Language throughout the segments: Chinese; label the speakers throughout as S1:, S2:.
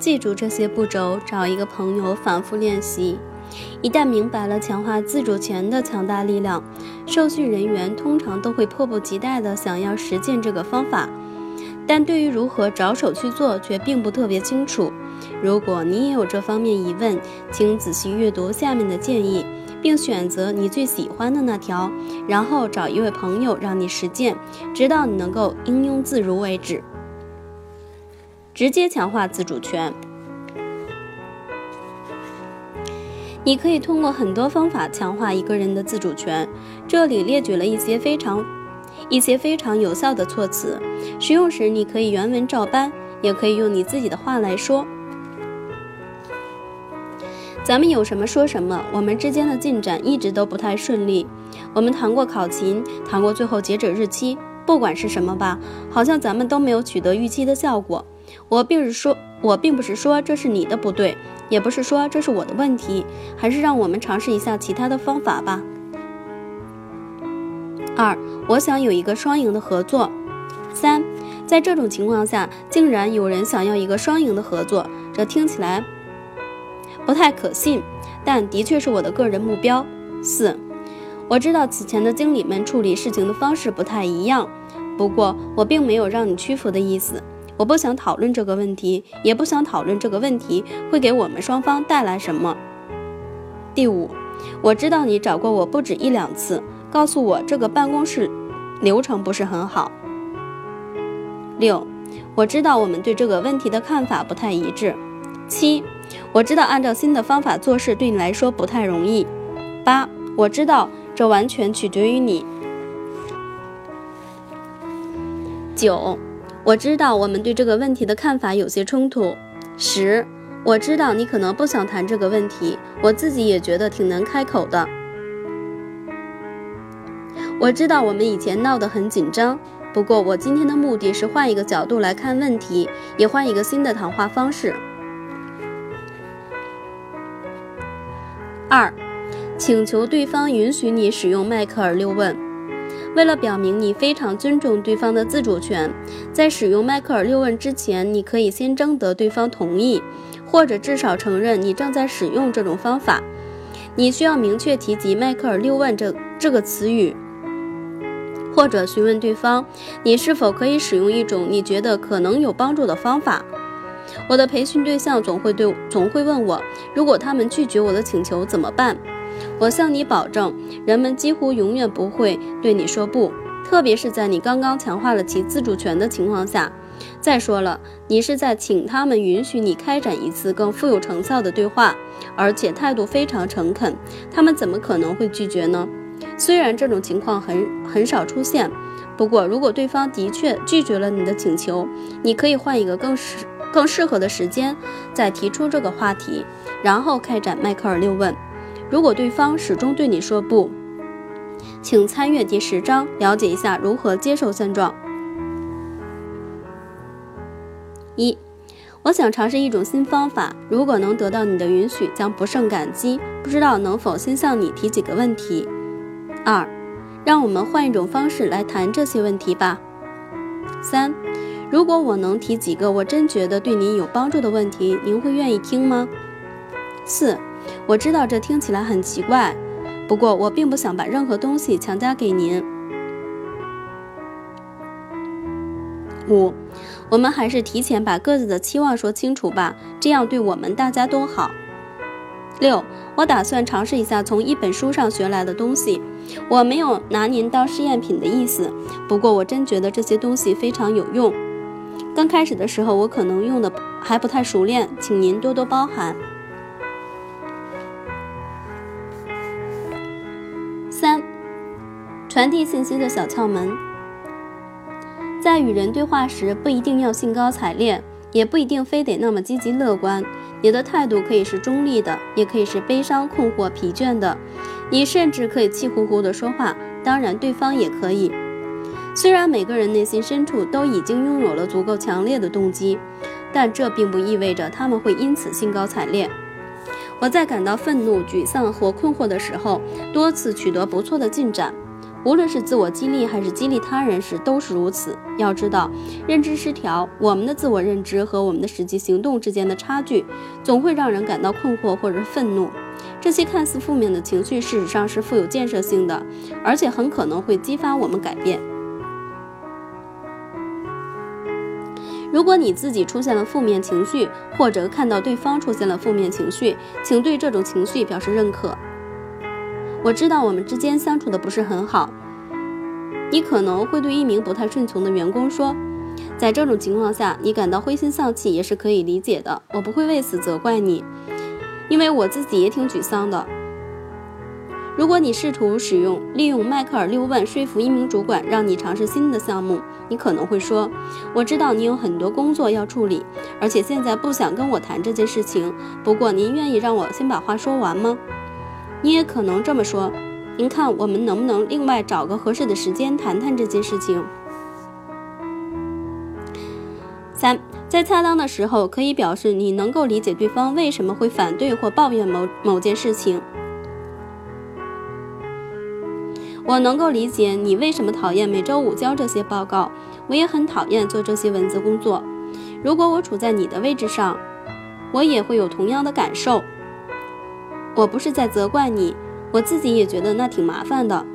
S1: 记住这些步骤，找一个朋友反复练习。一旦明白了强化自主权的强大力量，受训人员通常都会迫不及待地想要实践这个方法。但对于如何着手去做，却并不特别清楚。如果你也有这方面疑问，请仔细阅读下面的建议，并选择你最喜欢的那条，然后找一位朋友让你实践，直到你能够应用自如为止。直接强化自主权，你可以通过很多方法强化一个人的自主权。这里列举了一些非常、一些非常有效的措辞，使用时你可以原文照搬，也可以用你自己的话来说。咱们有什么说什么。我们之间的进展一直都不太顺利。我们谈过考勤，谈过最后截止日期，不管是什么吧，好像咱们都没有取得预期的效果。我并不是说，我并不是说这是你的不对，也不是说这是我的问题，还是让我们尝试一下其他的方法吧。二，我想有一个双赢的合作。三，在这种情况下，竟然有人想要一个双赢的合作，这听起来。不太可信，但的确是我的个人目标。四，我知道此前的经理们处理事情的方式不太一样，不过我并没有让你屈服的意思。我不想讨论这个问题，也不想讨论这个问题会给我们双方带来什么。第五，我知道你找过我不止一两次，告诉我这个办公室流程不是很好。六，我知道我们对这个问题的看法不太一致。七。我知道按照新的方法做事对你来说不太容易。八，我知道这完全取决于你。九，我知道我们对这个问题的看法有些冲突。十，我知道你可能不想谈这个问题，我自己也觉得挺难开口的。我知道我们以前闹得很紧张，不过我今天的目的是换一个角度来看问题，也换一个新的谈话方式。二，请求对方允许你使用迈克尔六问。为了表明你非常尊重对方的自主权，在使用迈克尔六问之前，你可以先征得对方同意，或者至少承认你正在使用这种方法。你需要明确提及迈克尔六问这这个词语，或者询问对方，你是否可以使用一种你觉得可能有帮助的方法。我的培训对象总会对总会问我，如果他们拒绝我的请求怎么办？我向你保证，人们几乎永远不会对你说不，特别是在你刚刚强化了其自主权的情况下。再说了，你是在请他们允许你开展一次更富有成效的对话，而且态度非常诚恳，他们怎么可能会拒绝呢？虽然这种情况很很少出现，不过如果对方的确拒绝了你的请求，你可以换一个更适。更适合的时间再提出这个话题，然后开展迈克尔六问。如果对方始终对你说不，请参阅第十章，了解一下如何接受现状。一，我想尝试一种新方法，如果能得到你的允许，将不胜感激。不知道能否先向你提几个问题。二，让我们换一种方式来谈这些问题吧。三。如果我能提几个我真觉得对您有帮助的问题，您会愿意听吗？四，我知道这听起来很奇怪，不过我并不想把任何东西强加给您。五，我们还是提前把各自的期望说清楚吧，这样对我们大家都好。六，我打算尝试一下从一本书上学来的东西，我没有拿您当试验品的意思，不过我真觉得这些东西非常有用。刚开始的时候，我可能用的还不太熟练，请您多多包涵。传递信息的小窍门，在与人对话时，不一定要兴高采烈，也不一定非得那么积极乐观。你的态度可以是中立的，也可以是悲伤、困惑、疲倦的。你甚至可以气呼呼地说话，当然，对方也可以。虽然每个人内心深处都已经拥有了足够强烈的动机，但这并不意味着他们会因此兴高采烈。我在感到愤怒、沮丧或困惑的时候，多次取得不错的进展。无论是自我激励还是激励他人时，都是如此。要知道，认知失调，我们的自我认知和我们的实际行动之间的差距，总会让人感到困惑或者愤怒。这些看似负面的情绪，事实上是富有建设性的，而且很可能会激发我们改变。如果你自己出现了负面情绪，或者看到对方出现了负面情绪，请对这种情绪表示认可。我知道我们之间相处的不是很好，你可能会对一名不太顺从的员工说，在这种情况下，你感到灰心丧气也是可以理解的。我不会为此责怪你，因为我自己也挺沮丧的。如果你试图使用利用迈克尔六问说服一名主管让你尝试新的项目，你可能会说：“我知道你有很多工作要处理，而且现在不想跟我谈这件事情。不过您愿意让我先把话说完吗？”你也可能这么说：“您看，我们能不能另外找个合适的时间谈谈这件事情？”三，在恰当的时候，可以表示你能够理解对方为什么会反对或抱怨某某件事情。我能够理解你为什么讨厌每周五交这些报告，我也很讨厌做这些文字工作。如果我处在你的位置上，我也会有同样的感受。我不是在责怪你，我自己也觉得那挺麻烦的。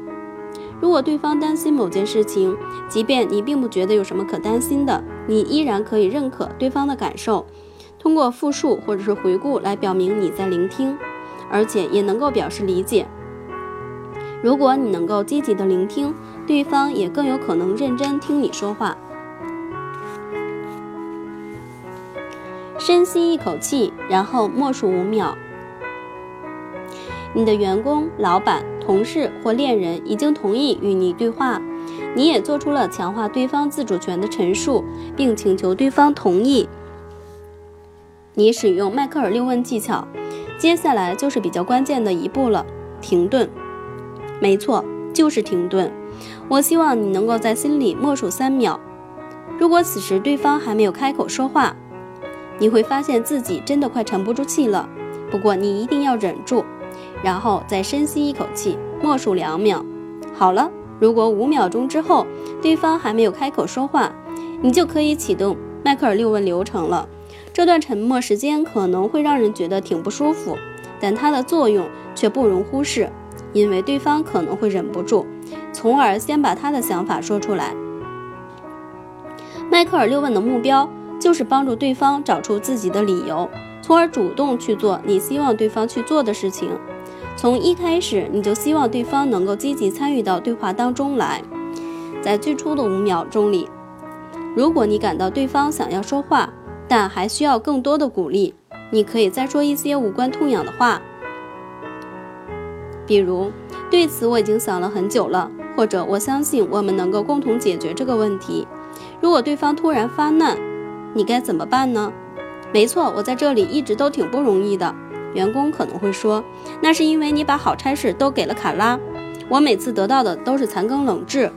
S1: 如果对方担心某件事情，即便你并不觉得有什么可担心的，你依然可以认可对方的感受，通过复述或者是回顾来表明你在聆听，而且也能够表示理解。如果你能够积极的聆听，对方也更有可能认真听你说话。深吸一口气，然后默数五秒。你的员工、老板、同事或恋人已经同意与你对话，你也做出了强化对方自主权的陈述，并请求对方同意。你使用迈克尔六问技巧，接下来就是比较关键的一步了——停顿。没错，就是停顿。我希望你能够在心里默数三秒。如果此时对方还没有开口说话，你会发现自己真的快沉不住气了。不过你一定要忍住，然后再深吸一口气，默数两秒。好了，如果五秒钟之后对方还没有开口说话，你就可以启动迈克尔六问流程了。这段沉默时间可能会让人觉得挺不舒服，但它的作用却不容忽视。因为对方可能会忍不住，从而先把他的想法说出来。迈克尔六问的目标就是帮助对方找出自己的理由，从而主动去做你希望对方去做的事情。从一开始，你就希望对方能够积极参与到对话当中来。在最初的五秒钟里，如果你感到对方想要说话，但还需要更多的鼓励，你可以再说一些无关痛痒的话。比如，对此我已经想了很久了，或者我相信我们能够共同解决这个问题。如果对方突然发难，你该怎么办呢？没错，我在这里一直都挺不容易的。员工可能会说，那是因为你把好差事都给了卡拉，我每次得到的都是残羹冷炙。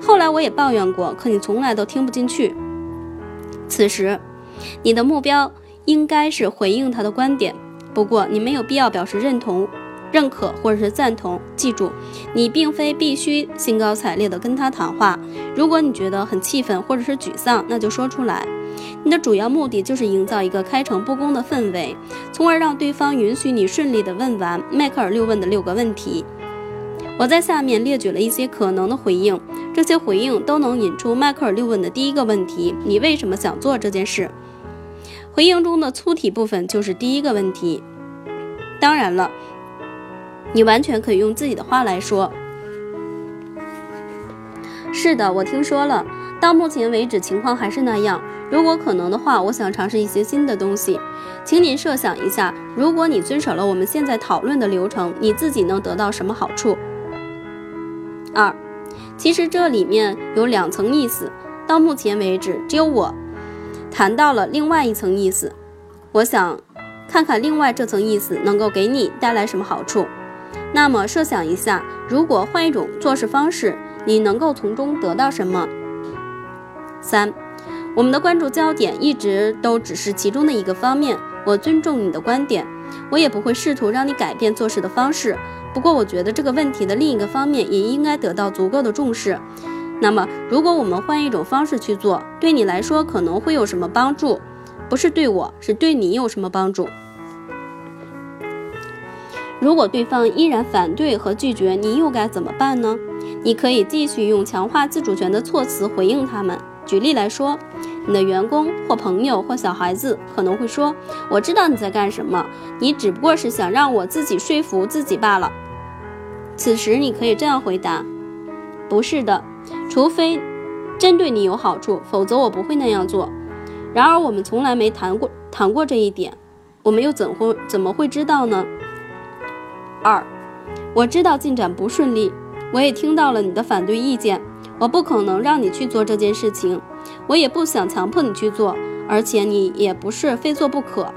S1: 后来我也抱怨过，可你从来都听不进去。此时，你的目标应该是回应他的观点，不过你没有必要表示认同。认可或者是赞同，记住，你并非必须兴高采烈地跟他谈话。如果你觉得很气愤或者是沮丧，那就说出来。你的主要目的就是营造一个开诚布公的氛围，从而让对方允许你顺利地问完迈克尔六问的六个问题。我在下面列举了一些可能的回应，这些回应都能引出迈克尔六问的第一个问题：你为什么想做这件事？回应中的粗体部分就是第一个问题。当然了。你完全可以用自己的话来说。是的，我听说了。到目前为止，情况还是那样。如果可能的话，我想尝试一些新的东西。请您设想一下，如果你遵守了我们现在讨论的流程，你自己能得到什么好处？二，其实这里面有两层意思。到目前为止，只有我谈到了另外一层意思。我想看看另外这层意思能够给你带来什么好处。那么设想一下，如果换一种做事方式，你能够从中得到什么？三，我们的关注焦点一直都只是其中的一个方面。我尊重你的观点，我也不会试图让你改变做事的方式。不过，我觉得这个问题的另一个方面也应该得到足够的重视。那么，如果我们换一种方式去做，对你来说可能会有什么帮助？不是对我，是对你有什么帮助？如果对方依然反对和拒绝，你又该怎么办呢？你可以继续用强化自主权的措辞回应他们。举例来说，你的员工或朋友或小孩子可能会说：“我知道你在干什么，你只不过是想让我自己说服自己罢了。”此时你可以这样回答：“不是的，除非真对你有好处，否则我不会那样做。然而我们从来没谈过谈过这一点，我们又怎会怎么会知道呢？”二，我知道进展不顺利，我也听到了你的反对意见。我不可能让你去做这件事情，我也不想强迫你去做，而且你也不是非做不可。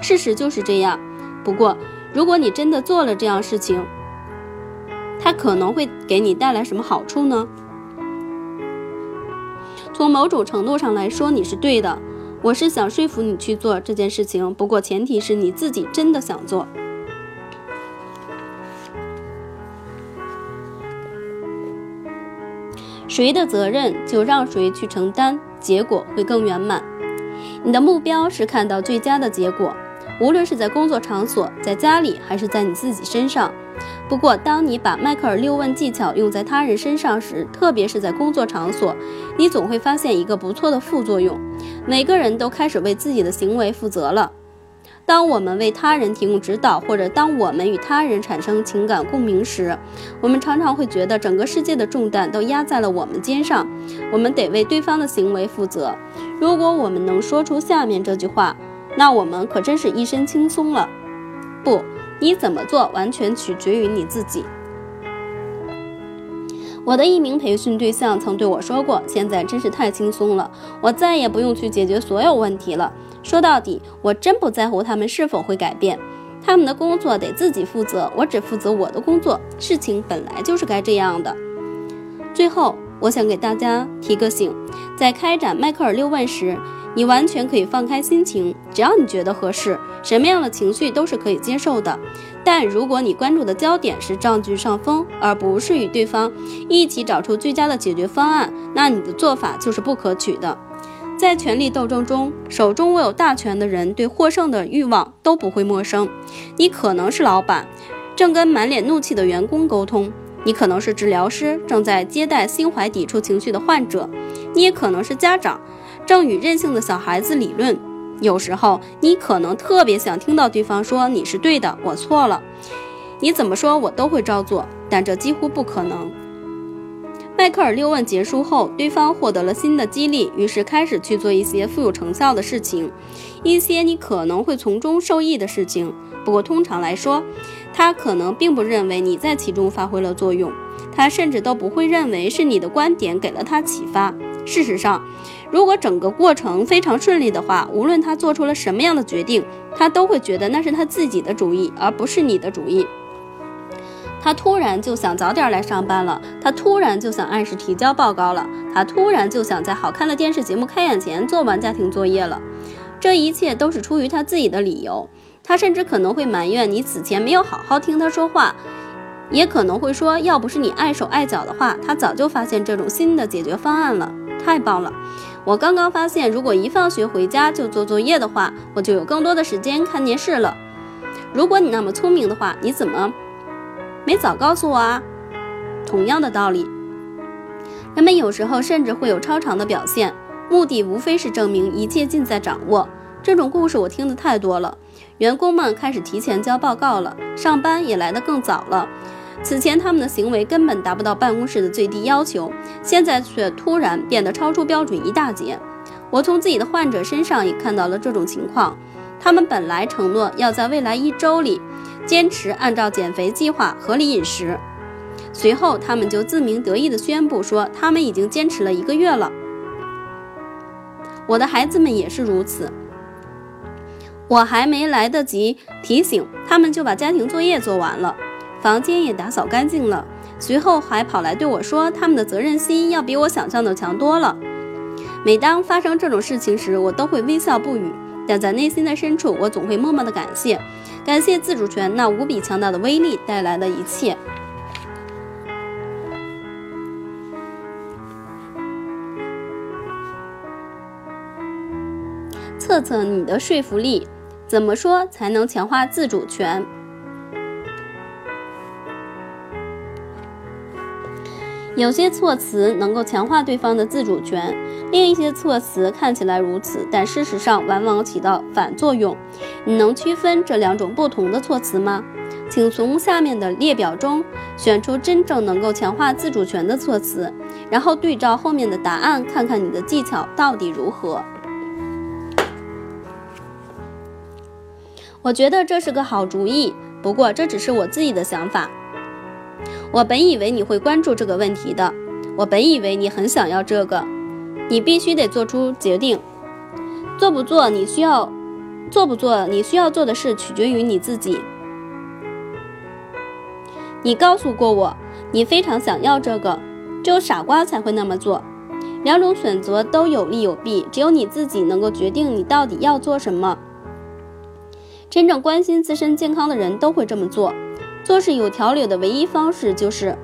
S1: 事实就是这样。不过，如果你真的做了这样事情，它可能会给你带来什么好处呢？从某种程度上来说，你是对的。我是想说服你去做这件事情，不过前提是你自己真的想做。谁的责任就让谁去承担，结果会更圆满。你的目标是看到最佳的结果，无论是在工作场所、在家里，还是在你自己身上。不过，当你把迈克尔六问技巧用在他人身上时，特别是在工作场所，你总会发现一个不错的副作用：每个人都开始为自己的行为负责了。当我们为他人提供指导，或者当我们与他人产生情感共鸣时，我们常常会觉得整个世界的重担都压在了我们肩上。我们得为对方的行为负责。如果我们能说出下面这句话，那我们可真是一身轻松了。不，你怎么做完全取决于你自己。我的一名培训对象曾对我说过：“现在真是太轻松了，我再也不用去解决所有问题了。”说到底，我真不在乎他们是否会改变，他们的工作得自己负责，我只负责我的工作。事情本来就是该这样的。最后，我想给大家提个醒，在开展迈克尔六问时，你完全可以放开心情，只要你觉得合适，什么样的情绪都是可以接受的。但如果你关注的焦点是占据上风，而不是与对方一起找出最佳的解决方案，那你的做法就是不可取的。在权力斗争中，手中握有大权的人对获胜的欲望都不会陌生。你可能是老板，正跟满脸怒气的员工沟通；你可能是治疗师，正在接待心怀抵触情绪的患者；你也可能是家长，正与任性的小孩子理论。有时候，你可能特别想听到对方说：“你是对的，我错了。”你怎么说，我都会照做，但这几乎不可能。迈克尔六问结束后，对方获得了新的激励，于是开始去做一些富有成效的事情，一些你可能会从中受益的事情。不过通常来说，他可能并不认为你在其中发挥了作用，他甚至都不会认为是你的观点给了他启发。事实上，如果整个过程非常顺利的话，无论他做出了什么样的决定，他都会觉得那是他自己的主意，而不是你的主意。他突然就想早点来上班了，他突然就想按时提交报告了，他突然就想在好看的电视节目开演前做完家庭作业了。这一切都是出于他自己的理由。他甚至可能会埋怨你此前没有好好听他说话，也可能会说，要不是你碍手碍脚的话，他早就发现这种新的解决方案了。太棒了！我刚刚发现，如果一放学回家就做作业的话，我就有更多的时间看电视了。如果你那么聪明的话，你怎么？没早告诉我啊！同样的道理，人们有时候甚至会有超常的表现，目的无非是证明一切尽在掌握。这种故事我听得太多了。员工们开始提前交报告了，上班也来得更早了。此前他们的行为根本达不到办公室的最低要求，现在却突然变得超出标准一大截。我从自己的患者身上也看到了这种情况。他们本来承诺要在未来一周里。坚持按照减肥计划合理饮食，随后他们就自鸣得意地宣布说，他们已经坚持了一个月了。我的孩子们也是如此，我还没来得及提醒他们，就把家庭作业做完了，房间也打扫干净了，随后还跑来对我说，他们的责任心要比我想象的强多了。每当发生这种事情时，我都会微笑不语。但在内心的深处，我总会默默的感谢，感谢自主权那无比强大的威力带来的一切。测测你的说服力，怎么说才能强化自主权？有些措辞能够强化对方的自主权，另一些措辞看起来如此，但事实上往往起到反作用。你能区分这两种不同的措辞吗？请从下面的列表中选出真正能够强化自主权的措辞，然后对照后面的答案，看看你的技巧到底如何。我觉得这是个好主意，不过这只是我自己的想法。我本以为你会关注这个问题的，我本以为你很想要这个。你必须得做出决定，做不做你需要，做不做你需要做的事取决于你自己。你告诉过我，你非常想要这个，只有傻瓜才会那么做。两种选择都有利有弊，只有你自己能够决定你到底要做什么。真正关心自身健康的人都会这么做。做事有条理的唯一方式就是，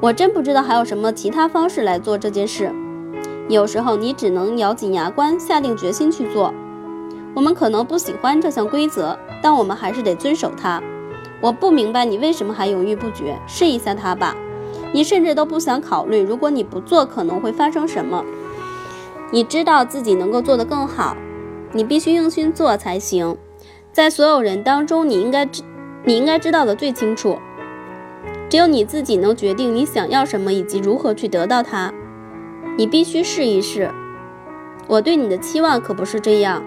S1: 我真不知道还有什么其他方式来做这件事。有时候你只能咬紧牙关，下定决心去做。我们可能不喜欢这项规则，但我们还是得遵守它。我不明白你为什么还犹豫不决，试一下它吧。你甚至都不想考虑，如果你不做可能会发生什么。你知道自己能够做得更好，你必须用心做才行。在所有人当中，你应该知，你应该知道的最清楚。只有你自己能决定你想要什么以及如何去得到它。你必须试一试。我对你的期望可不是这样。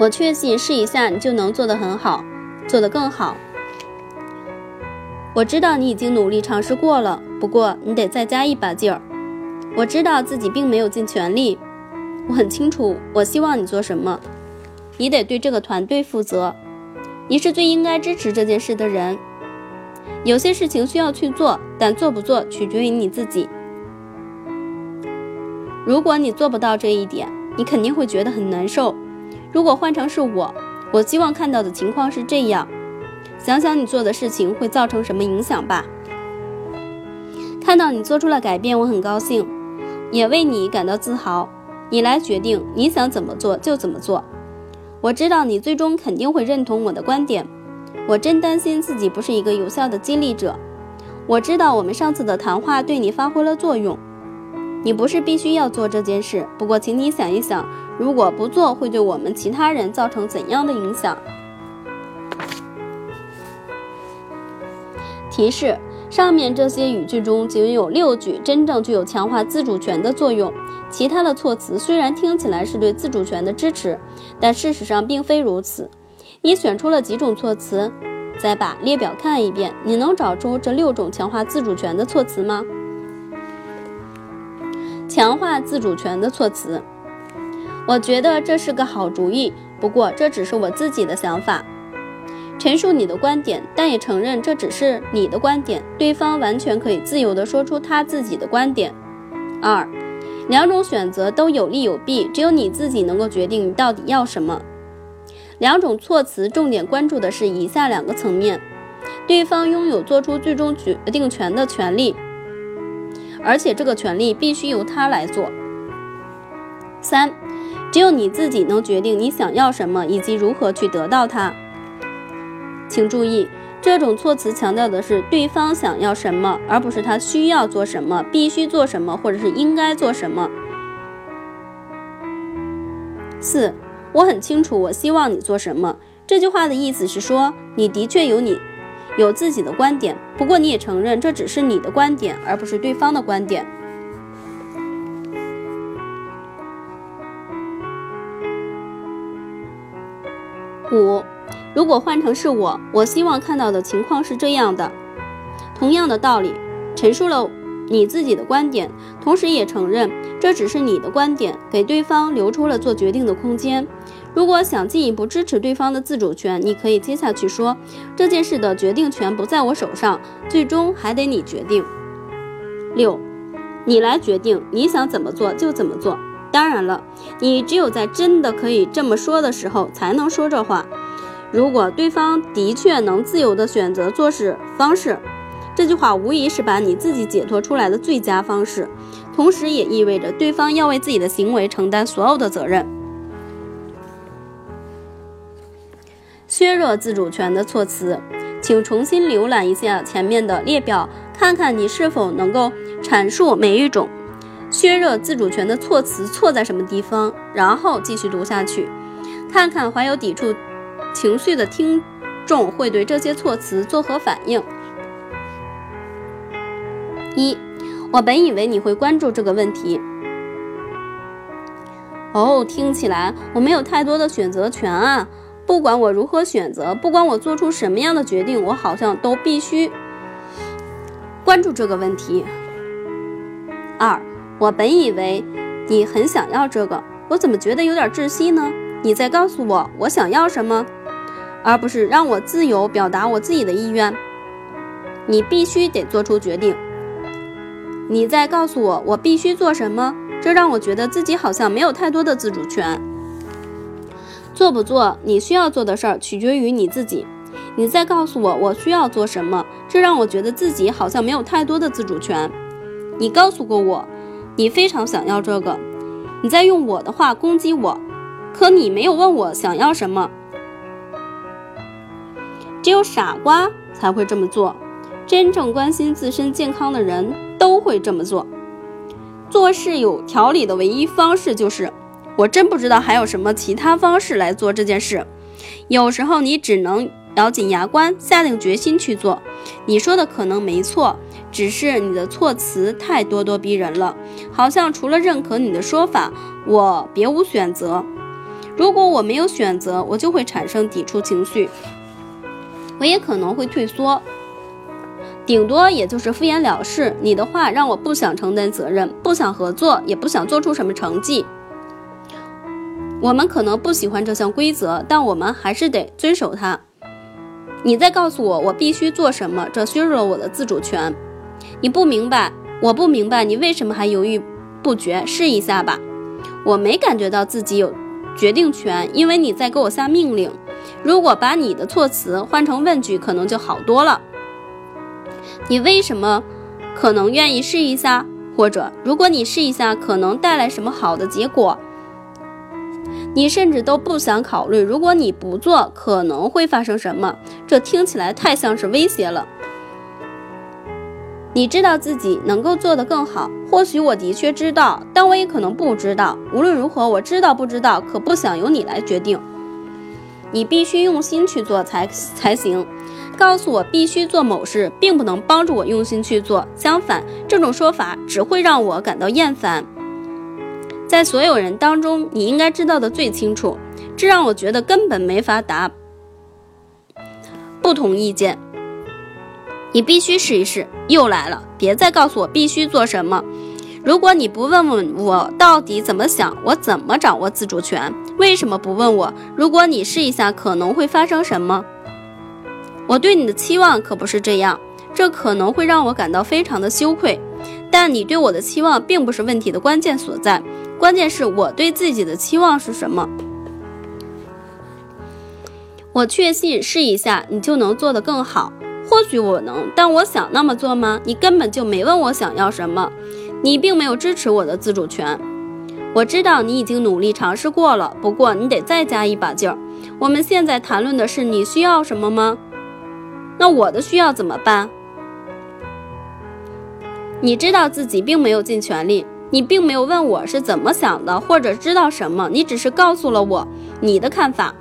S1: 我确信试一下你就能做得很好，做得更好。我知道你已经努力尝试过了，不过你得再加一把劲儿。我知道自己并没有尽全力。我很清楚，我希望你做什么。你得对这个团队负责，你是最应该支持这件事的人。有些事情需要去做，但做不做取决于你自己。如果你做不到这一点，你肯定会觉得很难受。如果换成是我，我希望看到的情况是这样：想想你做的事情会造成什么影响吧。看到你做出了改变，我很高兴，也为你感到自豪。你来决定，你想怎么做就怎么做。我知道你最终肯定会认同我的观点。我真担心自己不是一个有效的激励者。我知道我们上次的谈话对你发挥了作用。你不是必须要做这件事，不过请你想一想，如果不做，会对我们其他人造成怎样的影响？提示。上面这些语句中仅有六句真正具有强化自主权的作用，其他的措辞虽然听起来是对自主权的支持，但事实上并非如此。你选出了几种措辞？再把列表看一遍，你能找出这六种强化自主权的措辞吗？强化自主权的措辞，我觉得这是个好主意，不过这只是我自己的想法。陈述你的观点，但也承认这只是你的观点，对方完全可以自由地说出他自己的观点。二，两种选择都有利有弊，只有你自己能够决定你到底要什么。两种措辞重点关注的是以下两个层面：对方拥有做出最终决定权的权利，而且这个权利必须由他来做。三，只有你自己能决定你想要什么以及如何去得到它。请注意，这种措辞强调的是对方想要什么，而不是他需要做什么、必须做什么或者是应该做什么。四，我很清楚，我希望你做什么。这句话的意思是说，你的确有你有自己的观点，不过你也承认这只是你的观点，而不是对方的观点。五。如果换成是我，我希望看到的情况是这样的：同样的道理，陈述了你自己的观点，同时也承认这只是你的观点，给对方留出了做决定的空间。如果想进一步支持对方的自主权，你可以接下去说：这件事的决定权不在我手上，最终还得你决定。六，你来决定，你想怎么做就怎么做。当然了，你只有在真的可以这么说的时候才能说这话。如果对方的确能自由地选择做事方式，这句话无疑是把你自己解脱出来的最佳方式，同时也意味着对方要为自己的行为承担所有的责任。削弱自主权的措辞，请重新浏览一下前面的列表，看看你是否能够阐述每一种。削弱自主权的措辞错在什么地方？然后继续读下去，看看怀有抵触情绪的听众会对这些措辞作何反应。一，我本以为你会关注这个问题。哦，听起来我没有太多的选择权啊！不管我如何选择，不管我做出什么样的决定，我好像都必须关注这个问题。二。我本以为你很想要这个，我怎么觉得有点窒息呢？你在告诉我我想要什么，而不是让我自由表达我自己的意愿。你必须得做出决定。你在告诉我我必须做什么，这让我觉得自己好像没有太多的自主权。做不做你需要做的事儿取决于你自己。你在告诉我我需要做什么，这让我觉得自己好像没有太多的自主权。你告诉过我。你非常想要这个，你在用我的话攻击我，可你没有问我想要什么。只有傻瓜才会这么做，真正关心自身健康的人都会这么做。做事有条理的唯一方式就是，我真不知道还有什么其他方式来做这件事。有时候你只能咬紧牙关，下定决心去做。你说的可能没错。只是你的措辞太咄咄逼人了，好像除了认可你的说法，我别无选择。如果我没有选择，我就会产生抵触情绪，我也可能会退缩，顶多也就是敷衍了事。你的话让我不想承担责任，不想合作，也不想做出什么成绩。我们可能不喜欢这项规则，但我们还是得遵守它。你在告诉我我必须做什么，这削弱了我的自主权。你不明白，我不明白，你为什么还犹豫不决？试一下吧。我没感觉到自己有决定权，因为你在给我下命令。如果把你的措辞换成问句，可能就好多了。你为什么可能愿意试一下？或者，如果你试一下，可能带来什么好的结果？你甚至都不想考虑，如果你不做，可能会发生什么？这听起来太像是威胁了。你知道自己能够做得更好，或许我的确知道，但我也可能不知道。无论如何，我知道不知道，可不想由你来决定。你必须用心去做才才行。告诉我必须做某事，并不能帮助我用心去做。相反，这种说法只会让我感到厌烦。在所有人当中，你应该知道的最清楚，这让我觉得根本没法答不同意见。你必须试一试，又来了！别再告诉我必须做什么。如果你不问问我到底怎么想，我怎么掌握自主权？为什么不问我？如果你试一下，可能会发生什么？我对你的期望可不是这样，这可能会让我感到非常的羞愧。但你对我的期望并不是问题的关键所在，关键是我对自己的期望是什么。我确信试一下，你就能做得更好。或许我能，但我想那么做吗？你根本就没问我想要什么，你并没有支持我的自主权。我知道你已经努力尝试过了，不过你得再加一把劲儿。我们现在谈论的是你需要什么吗？那我的需要怎么办？你知道自己并没有尽全力，你并没有问我是怎么想的，或者知道什么，你只是告诉了我你的看法。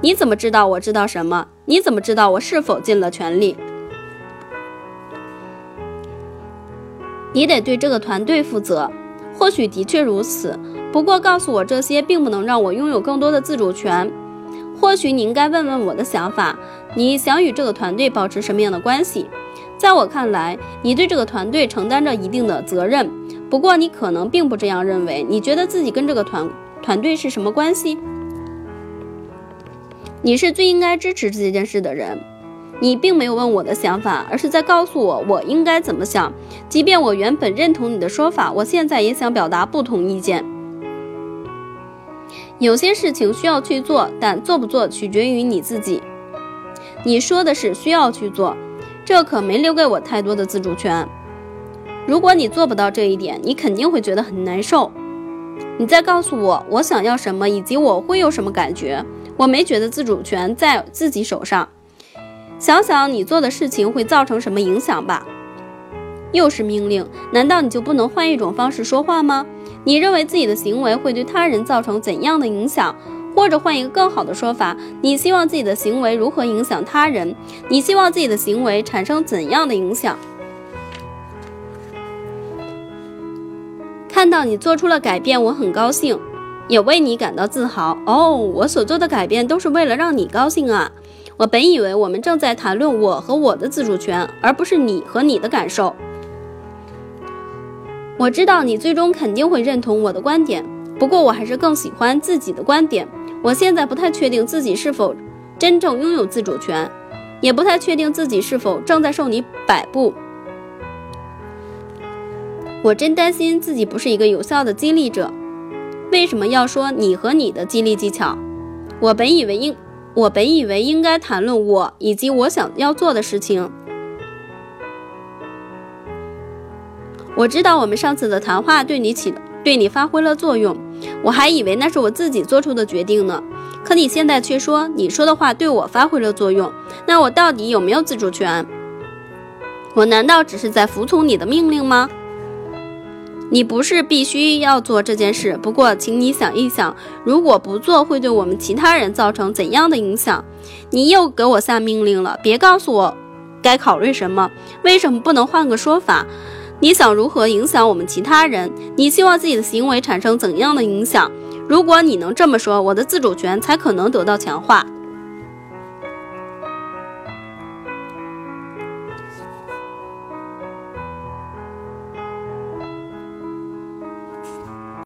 S1: 你怎么知道我知道什么？你怎么知道我是否尽了全力？你得对这个团队负责。或许的确如此，不过告诉我这些并不能让我拥有更多的自主权。或许你应该问问我的想法：你想与这个团队保持什么样的关系？在我看来，你对这个团队承担着一定的责任。不过你可能并不这样认为。你觉得自己跟这个团团队是什么关系？你是最应该支持这件事的人，你并没有问我的想法，而是在告诉我我应该怎么想。即便我原本认同你的说法，我现在也想表达不同意见。有些事情需要去做，但做不做取决于你自己。你说的是需要去做，这可没留给我太多的自主权。如果你做不到这一点，你肯定会觉得很难受。你再告诉我我想要什么，以及我会有什么感觉。我没觉得自主权在自己手上。想想你做的事情会造成什么影响吧。又是命令，难道你就不能换一种方式说话吗？你认为自己的行为会对他人造成怎样的影响？或者换一个更好的说法，你希望自己的行为如何影响他人？你希望自己的行为产生怎样的影响？看到你做出了改变，我很高兴，也为你感到自豪。哦，我所做的改变都是为了让你高兴啊！我本以为我们正在谈论我和我的自主权，而不是你和你的感受。我知道你最终肯定会认同我的观点，不过我还是更喜欢自己的观点。我现在不太确定自己是否真正拥有自主权，也不太确定自己是否正在受你摆布。我真担心自己不是一个有效的激励者。为什么要说你和你的激励技巧？我本以为应，我本以为应该谈论我以及我想要做的事情。我知道我们上次的谈话对你起对你发挥了作用，我还以为那是我自己做出的决定呢。可你现在却说你说的话对我发挥了作用，那我到底有没有自主权？我难道只是在服从你的命令吗？你不是必须要做这件事，不过请你想一想，如果不做会对我们其他人造成怎样的影响？你又给我下命令了，别告诉我该考虑什么，为什么不能换个说法？你想如何影响我们其他人？你希望自己的行为产生怎样的影响？如果你能这么说，我的自主权才可能得到强化。